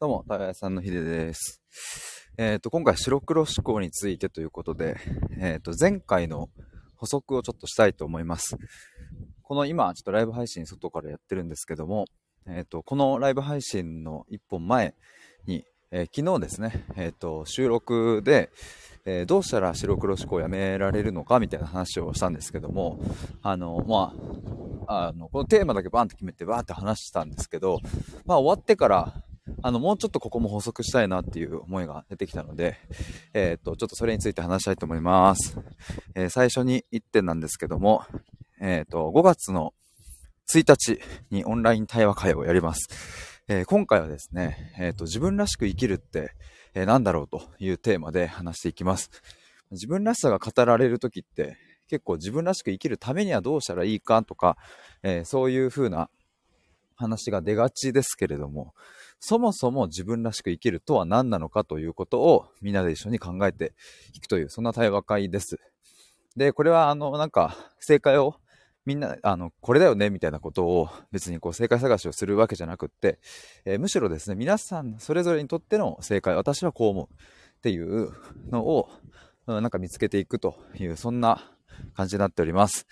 どうも、たやさんのひでです。えっ、ー、と、今回白黒思考についてということで、えっ、ー、と、前回の補足をちょっとしたいと思います。この今、ちょっとライブ配信外からやってるんですけども、えっ、ー、と、このライブ配信の一本前に、え昨日ですね、えっ、と、収録で、えどうしたら白黒思考をやめられるのかみたいな話をしたんですけども、あの、まあ、あの、このテーマだけバンって決めてバーって話したんですけど、まあ終わってから、あの、もうちょっとここも補足したいなっていう思いが出てきたので、えっ、と、ちょっとそれについて話したいと思います。えー、最初に1点なんですけども、えっ、と、5月の1日にオンライン対話会をやります。え、今回はですね、えっ、と、自分らしく生きるって、え何だろうというテーマで話していきます。自分らしさが語られるときって、結構自分らしく生きるためにはどうしたらいいかとか、えそういう風な話が出がちですけれども、そもそも自分らしく生きるとは何なのかということをみんなで一緒に考えていくという、そんな対話会です。で、これはあの、なんか、正解をみんな、あの、これだよね、みたいなことを別にこう正解探しをするわけじゃなくって、えー、むしろですね、皆さんそれぞれにとっての正解、私はこう思うっていうのを、なんか見つけていくという、そんな感じになっております。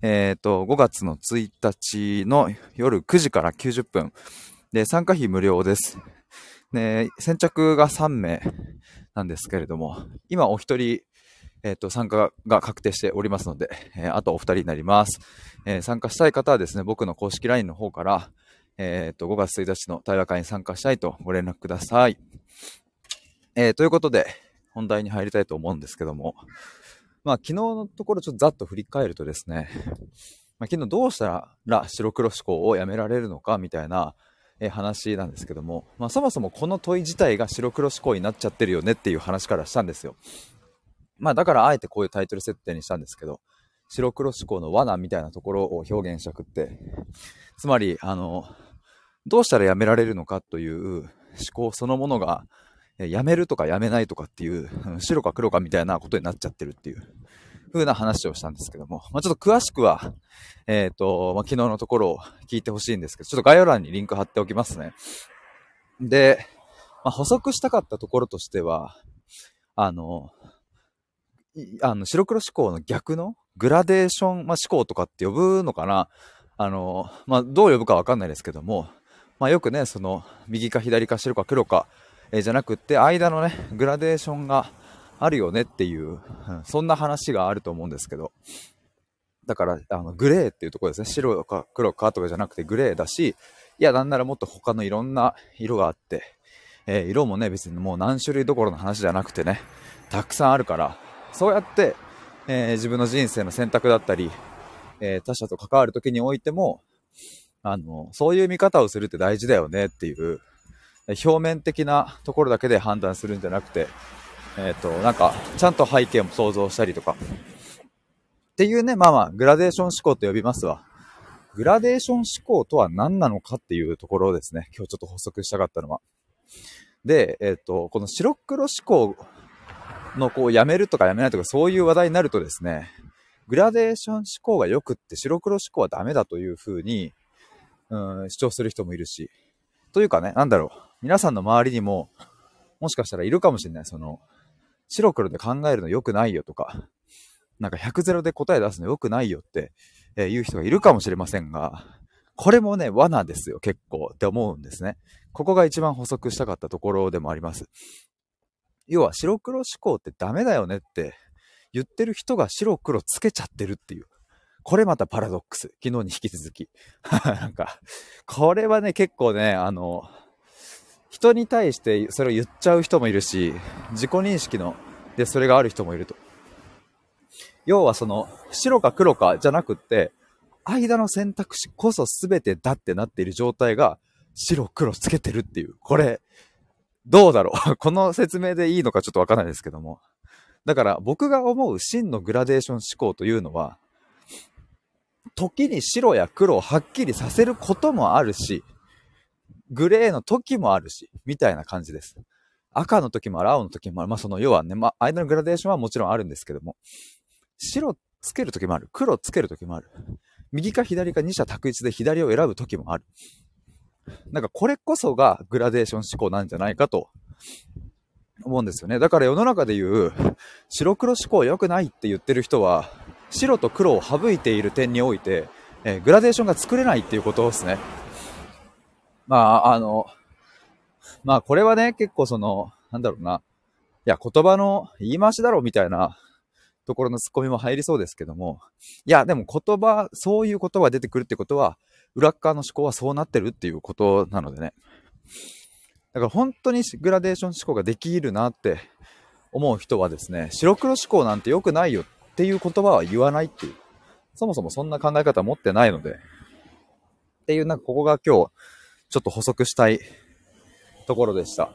えっ、ー、と、5月の1日の夜9時から90分、で、参加費無料です。で、先着が3名なんですけれども、今お一人、えっ、と、参加が確定しておりますので、えー、あとお二人になります。えー、参加したい方はですね、僕の公式 LINE の方から、えっ、と、5月1日の対話会に参加したいとご連絡ください。えということで、本題に入りたいと思うんですけども、まあ、昨日のところちょっとざっと振り返るとですね、まあ、昨日どうしたら白黒思考をやめられるのかみたいな、え話なんですけども、まあ、そもそもこの問い自体が白黒思考になっちゃってるよねっていう話からしたんですよ。まあだからあえてこういうタイトル設定にしたんですけど、白黒思考の罠みたいなところを表現したくって、つまり、あの、どうしたらやめられるのかという思考そのものが、やめるとかやめないとかっていう、白か黒かみたいなことになっちゃってるっていう風な話をしたんですけども、まあ、ちょっと詳しくは、えっ、ー、と、まあ、昨日のところを聞いてほしいんですけど、ちょっと概要欄にリンク貼っておきますね。で、まあ、補足したかったところとしては、あの、あの、白黒思考の逆のグラデーション、まあ、思考とかって呼ぶのかなあの、まあ、どう呼ぶかわかんないですけども、まあ、よくね、その、右か左か白か黒か、えー、じゃなくって、間のね、グラデーションが、あるよねっていう、そんな話があると思うんですけど、だから、あの、グレーっていうところですね。白か黒かとかじゃなくてグレーだし、いや、なんならもっと他のいろんな色があって、えー、色もね、別にもう何種類どころの話じゃなくてね、たくさんあるから、そうやって、えー、自分の人生の選択だったり、えー、他者と関わる時においても、あの、そういう見方をするって大事だよねっていう、表面的なところだけで判断するんじゃなくて、えっ、ー、と、なんか、ちゃんと背景も想像したりとか。っていうね、まあまあ、グラデーション思考と呼びますわ。グラデーション思考とは何なのかっていうところですね、今日ちょっと補足したかったのは。で、えっ、ー、と、この白黒思考のこうやめるとかやめないとかそういう話題になるとですね、グラデーション思考が良くって白黒思考はダメだというふうに、うん、主張する人もいるし。というかね、なんだろう。皆さんの周りにも、もしかしたらいるかもしれない。その、白黒で考えるの良くないよとか、なんか100ゼロで答え出すの良くないよって、え、言う人がいるかもしれませんが、これもね、罠ですよ、結構って思うんですね。ここが一番補足したかったところでもあります。要は白黒思考ってダメだよねって言ってる人が白黒つけちゃってるっていう。これまたパラドックス。昨日に引き続き。なんか、これはね、結構ね、あの、人に対してそれを言っちゃう人もいるし、自己認識の、でそれがある人もいると。要はその、白か黒かじゃなくって、間の選択肢こそ全てだってなっている状態が、白黒つけてるっていう。これ、どうだろう この説明でいいのかちょっとわかんないですけども。だから僕が思う真のグラデーション思考というのは、時に白や黒をはっきりさせることもあるし、グレーの時もあるし、みたいな感じです。赤の時もある、青の時もある。まあ、その要はね、まあ、間のグラデーションはもちろんあるんですけども、白つける時もある。黒つける時もある。右か左か二者択一で左を選ぶ時もある。なんかこれこそがグラデーション思考なんじゃないかと思うんですよね。だから世の中で言う白黒思考良くないって言ってる人は白と黒を省いている点において、えー、グラデーションが作れないっていうことですね。まあ、あの、まあこれはね、結構その、なんだろうな、いや、言葉の言い回しだろうみたいなところのツッコミも入りそうですけども、いや、でも言葉、そういう言葉が出てくるってことは、裏側の思考はそうなってるっていうことなのでね。だから本当にグラデーション思考ができるなって思う人はですね、白黒思考なんて良くないよっていう言葉は言わないっていう。そもそもそんな考え方持ってないので。っていう、なんかここが今日、ちょっと補足したいところでした。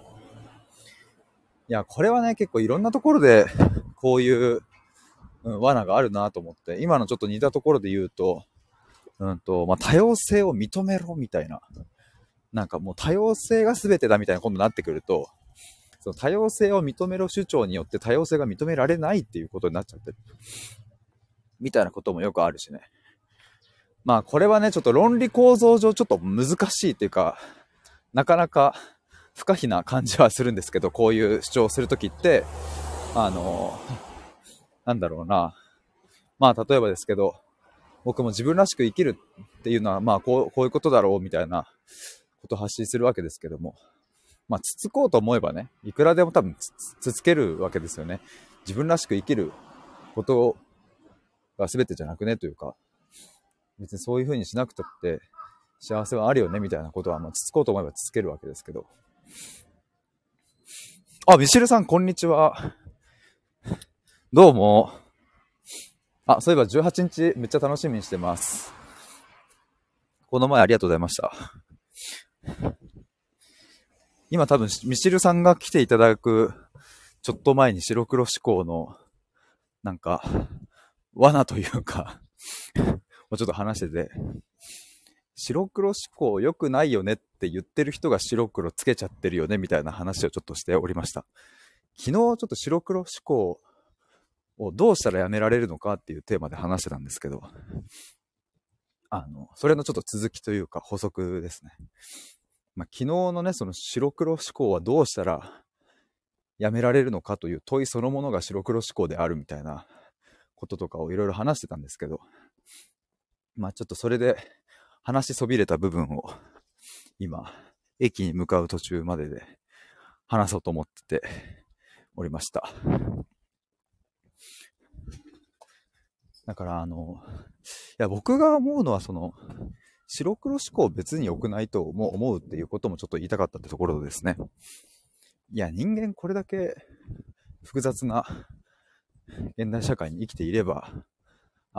いや、これはね、結構いろんなところで、こういう、うん、罠があるなと思って、今のちょっと似たところで言うと、うんと、まあ、多様性を認めろみたいな。なんかもう多様性が全てだみたいなことになってくると、その多様性を認めろ主張によって多様性が認められないっていうことになっちゃってる。みたいなこともよくあるしね。まあこれはね、ちょっと論理構造上ちょっと難しいっていうか、なかなか不可避な感じはするんですけど、こういう主張をするときって、あの、なんだろうな。まあ例えばですけど、僕も自分らしく生きるっていうのは、まあこう、こういうことだろうみたいなことを発信するわけですけども、まあ、つつこうと思えばね、いくらでも多分つつつけるわけですよね。自分らしく生きることが全てじゃなくねというか、別にそういう風にしなくたって幸せはあるよねみたいなことは、まあ、つつこうと思えばつつけるわけですけど。あ、ミシルさん、こんにちは。どうも。あ、そういえば18日めっちゃ楽しみにしてます。この前ありがとうございました。今多分、ミシルさんが来ていただく、ちょっと前に白黒思考の、なんか、罠というかもうちょっと話してて、白黒思考良くないよねって言ってる人が白黒つけちゃってるよねみたいな話をちょっとしておりました。昨日ちょっと白黒思考をどうしたらやめられるのかっていうテーマで話してたんですけど、あの、それのちょっと続きというか補足ですね。まあ、昨日のね、その白黒思考はどうしたらやめられるのかという問いそのものが白黒思考であるみたいなこととかをいろいろ話してたんですけど、まあちょっとそれで話しそびれた部分を今、駅に向かう途中までで話そうと思ってておりました。だからあの、いや僕が思うのはその、白黒思考別に良くないとも思うっていうこともちょっと言いたかったってところですね。いや、人間これだけ複雑な現代社会に生きていれば、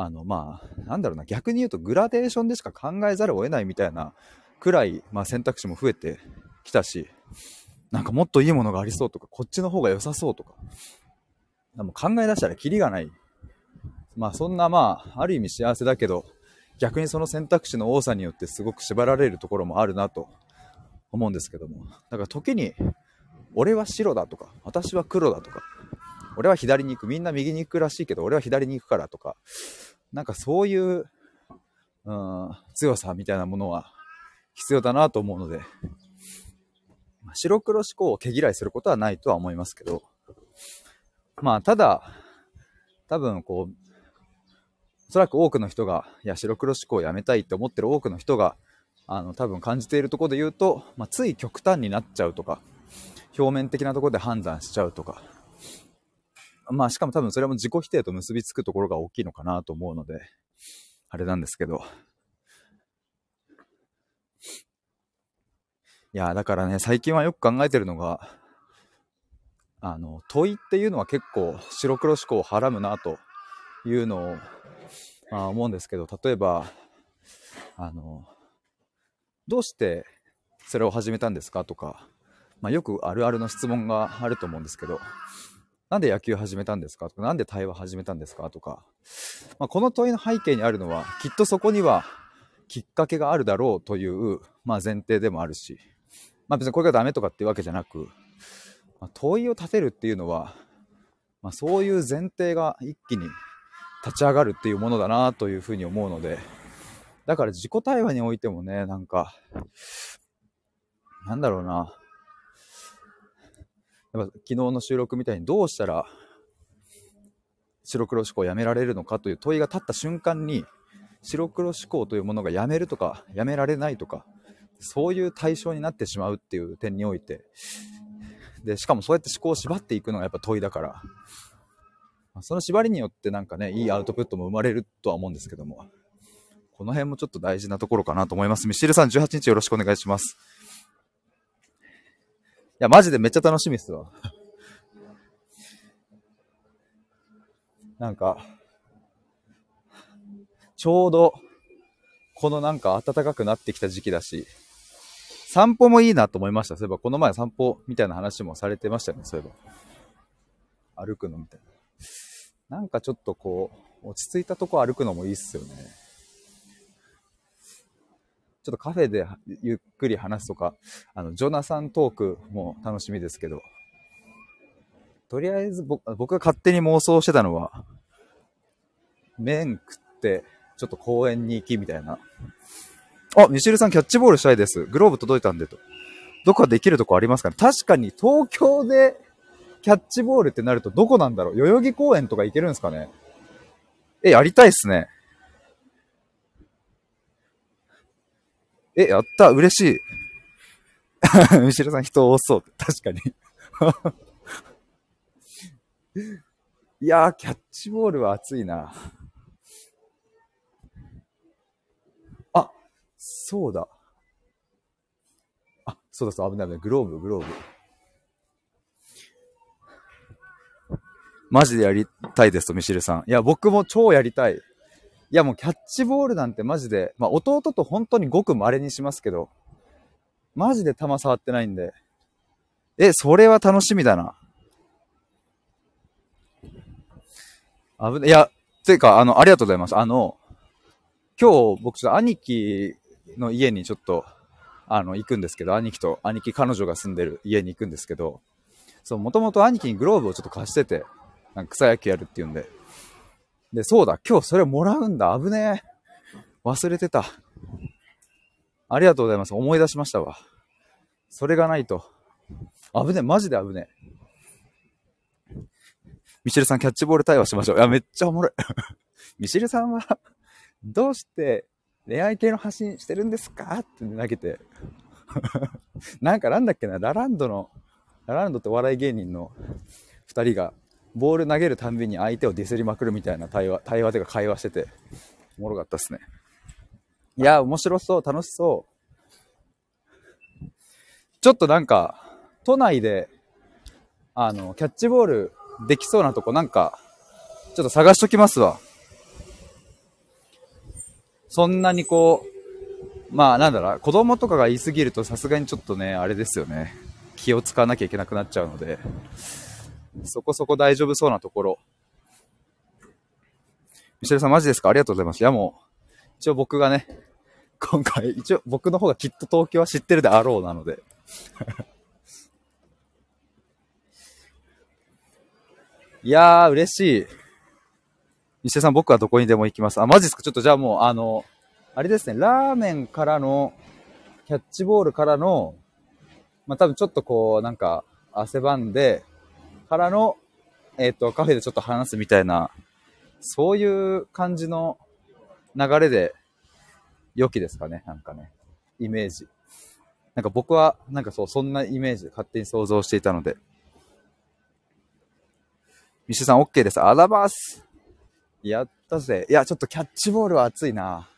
あの、まあ、なんだろうな、逆に言うとグラデーションでしか考えざるを得ないみたいなくらい、まあ選択肢も増えてきたし、なんかもっといいものがありそうとか、こっちの方が良さそうとか、でも考え出したらキリがない。まあそんなまあ、ある意味幸せだけど、逆にその選択肢の多さによってすごく縛られるところもあるなと思うんですけども。だから時に、俺は白だとか、私は黒だとか、俺は左に行く、みんな右に行くらしいけど、俺は左に行くからとか、なんかそういう、うん、強さみたいなものは必要だなと思うので、白黒思考を毛嫌いすることはないとは思いますけど、まあ、ただ、多分こう、おそらく多くの人が、いや、白黒思考をやめたいって思ってる多くの人が、あの、多分感じているところで言うと、まあ、つい極端になっちゃうとか、表面的なところで判断しちゃうとか、まあ、しかも多分それも自己否定と結びつくところが大きいのかなと思うので、あれなんですけど。いや、だからね、最近はよく考えてるのが、あの、問いっていうのは結構白黒思考をはらむなというのをまあ、思うんですけど、例えば、あの、どうしてそれを始めたんですかとか、まあ、よくあるあるの質問があると思うんですけど、なんで野球始めたんですか？とか、なんで対話始めたんですか？とか、まあ、この問いの背景にあるのは、きっとそこにはきっかけがあるだろうという、まあ、前提でもあるし、まあ、別にこれがダメとかっていうわけじゃなく、まあ、問いを立てるっていうのは、まあ、そういう前提が一気に立ち上がるっていうものだなというふうに思うので、だから自己対話においてもね、なんか、なんだろうな。やっぱ昨日の収録みたいにどうしたら白黒思考をやめられるのかという問いが立った瞬間に白黒思考というものがやめるとかやめられないとかそういう対象になってしまうっていう点においてでしかもそうやって思考を縛っていくのがやっぱ問いだからその縛りによってなんかねいいアウトプットも生まれるとは思うんですけどもこの辺もちょっと大事なところかなと思います。ミシルさん18日よろしくお願いします。いやマジでめっちゃ楽しみっすわなんかちょうど、このなんか暖かくなってきた時期だし、散歩もいいなと思いました。そういえば、この前散歩みたいな話もされてましたね、そういえば。歩くのみたいな。なんかちょっとこう、落ち着いたとこ歩くのもいいっすよね。ちょっとカフェでゆっくり話すとか、あの、ジョナサントークも楽しみですけど、とりあえず僕が勝手に妄想してたのは、麺食って、ちょっと公園に行きみたいな。あ、ミシルさんキャッチボールしたいです。グローブ届いたんでと。どこかできるとこありますかね？確かに東京でキャッチボールってなるとどこなんだろう？代々木公園とか行けるんですかね？え、やりたいっすね。え、やった、嬉しい。ミシルさん人多そう。確かに いやー、キャッチボールは熱いな。あそうだ。あ、そうだそう、危ない危ない。グローブ、グローブ。マジでやりたいですと、ミシルさん。いや、僕も超やりたい。いや、もうキャッチボールなんてマジで、まあ、弟と本当にごく稀にしますけど、マジで球触ってないんで。え、それは楽しみだな。危ない。いや、ていうか、あの、ありがとうございます。あの、今日僕ちょっと兄貴の家にちょっと、あの、行くんですけど、兄貴と、兄貴彼女が住んでる家に行くんですけど、そう、もともと兄貴にグローブをちょっと貸してて、なんか草野球やるっていうんで。で、そうだ、今日それもらうんだ、危ねえ。忘れてた。ありがとうございます。思い出しましたわ。それがないと。危ねえ、マジで危ねえ。ミシェルさん、キャッチボール対話しましょう。いや、めっちゃおもろい。ミシェルさんはどうして恋愛系の発信してるんですか？って投げて なんかなんだっけな、ラランドの、ラランドってお笑い芸人の2人が、ボール投げるたんびに相手をディスりまくるみたいな対話、対話というか会話してて、おもろかったっすね。いや、面白そう、楽しそう。ちょっとなんか、都内で、あの、キャッチボールできそうなとこなんか、ちょっと探しときますわ。そんなにこう、まあなんだろう、子供とかが言い過ぎるとさすがにちょっとね、あれですよね。気を使わなきゃいけなくなっちゃうので、そこそこ大丈夫そうなところ。ミシェルさんマジですか？ありがとうございます。いやもう、一応僕がね、今回、一応僕の方がきっと東京は知ってるであろうなので。いやー、嬉しい。西田さん、僕はどこにでも行きます。あ、マジですか？ちょっとじゃあもう、あの、あれですね、ラーメンからの、キャッチボールからの、まあ、多分ちょっとこう、なんか、汗ばんで、からの、えっ、ー、と、カフェでちょっと話すみたいな、そういう感じの流れで、良きですかね、なんかね、イメージ。なんか僕は、なんかそう、そんなイメージで勝手に想像していたので。ミシュさん OK です。あらばす。やったぜ。いや、ちょっとキャッチボールは熱いな。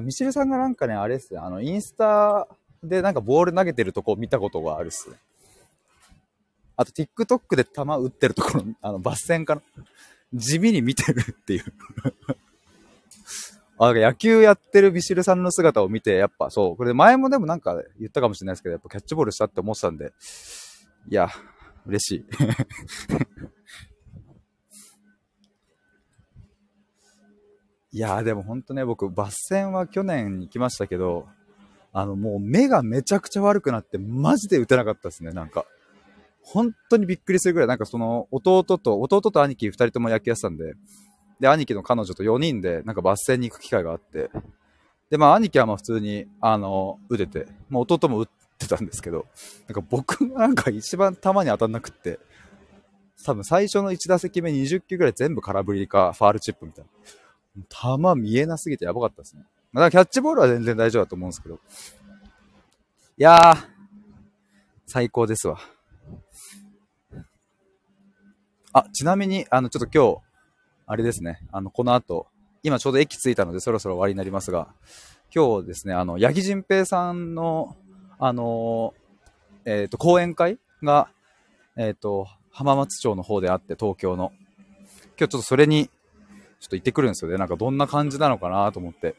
ミシルさんがなんかね、あれっすね、あの、インスタでなんかボール投げてるとこ見たことがあるっすね。あと、TikTok で球打ってるところ、あの、バス戦かな。地味に見てるっていうあ、野球やってるビシルさんの姿を見て、やっぱそう、これ前もでもなんか言ったかもしれないですけど、やっぱキャッチボールしたって思ってたんで、いや、嬉しい。いやーでもほんとね、僕、バス戦は去年行きましたけど、あの、もう目がめちゃくちゃ悪くなって、マジで打てなかったですね、なんか。本当にびっくりするぐらい、なんかその、弟と、弟と兄貴2人とも野球やってたんで、で、兄貴の彼女と4人で、なんかバス戦に行く機会があって、で、まあ、兄貴はまあ普通に、あの、打てて、まあ、弟も打ってたんですけど、なんか僕がなんか一番球に当たんなくって、多分最初の1打席目20球ぐらい全部空振りかファールチップみたいな。球見えなすぎてやばかったですね。まだからキャッチボールは全然大丈夫だと思うんですけど。いやー、最高ですわ。あ、ちなみに、あの、ちょっと今日、あれですね、あの、この後、今ちょうど駅着いたのでそろそろ終わりになりますが、今日ですね、あの、八木仁平さんの、あの、えっ、ー、と、講演会が、えっ、ー、と、浜松町の方であって、東京の。今日ちょっとそれに、ちょっと行ってくるんですよね。なんかどんな感じなのかなと思って。い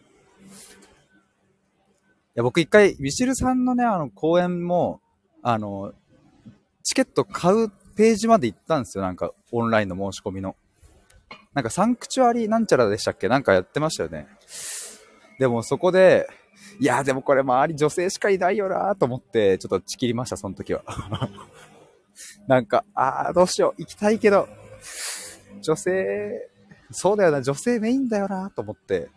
や、僕一回、ミシルさんのね、あの、講演も、あの、チケット買うページまで行ったんですよ。なんか、オンラインの申し込みの。なんかサンクチュアリーなんちゃらでしたっけ？なんかやってましたよね。でもそこで、いや、でもこれ周り女性しかいないよなと思って、ちょっとちきりました、その時は。なんか、ああ、どうしよう、行きたいけど、女性、そうだよな、女性メインだよなと思って、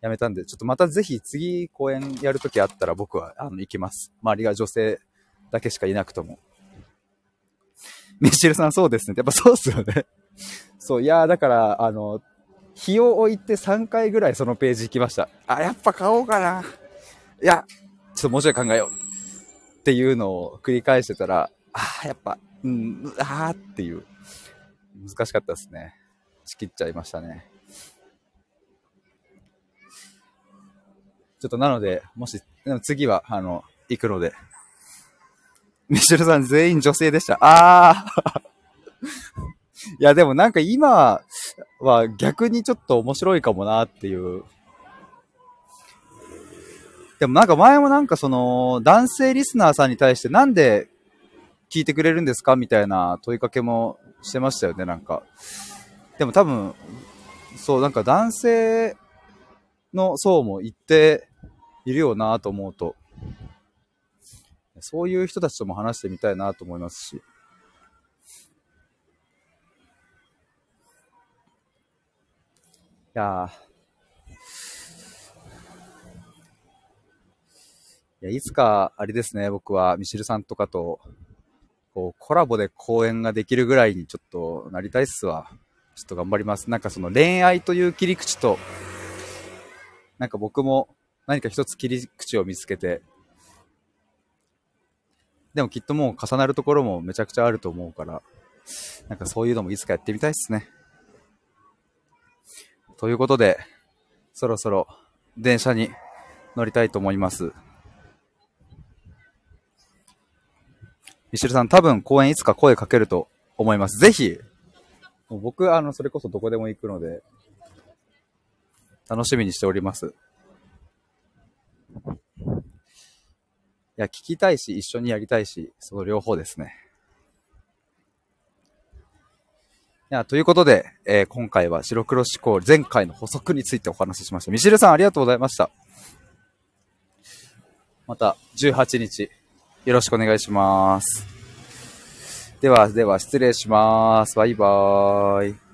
やめたんで、ちょっとまたぜひ次公演やるときあったら僕は、あの、行きます。周りが女性だけしかいなくとも。ミシルさんそうですね。やっぱそうっすよね。そう、いやだから、あの、日を置いて3回ぐらいそのページ行きました。あ、やっぱ買おうかな。いや、ちょっともうちょい考えよう。っていうのを繰り返してたら、あやっぱ、うん、あーっていう。難しかったですね。仕切っちゃいましたね。ちょっとなので、もし、次は、あの、行くので。ミシェルさん全員女性でした。あー いや、でもなんか今は逆にちょっと面白いかもなっていう。でもなんか前もなんかその男性リスナーさんに対してなんで聞いてくれるんですかみたいな問いかけもしてましたよね、なんか。でも多分、そう、なんか男性の層も一定いるよなと思うと、そういう人たちとも話してみたいなと思いますし。やいや、いつか、あれですね、僕はミシルさんとかと、こう、コラボで公演ができるぐらいにちょっとなりたいっすわ。ちょっと頑張ります。なんかその恋愛という切り口と、なんか僕も何か一つ切り口を見つけて、でもきっともう重なるところもめちゃくちゃあると思うから、なんかそういうのもいつかやってみたいっすね。ということで、そろそろ電車に乗りたいと思います。ミシルさん、多分公演いつか声かけると思います。ぜひ、もう僕、あの、それこそどこでも行くので、楽しみにしております。いや、聞きたいし、一緒にやりたいし、その両方ですね。いやということで、えー、今回は白黒思考、前回の補足についてお話ししました。ミシルさんありがとうございました。また18日、よろしくお願いします。では、では失礼します。バイバーイ。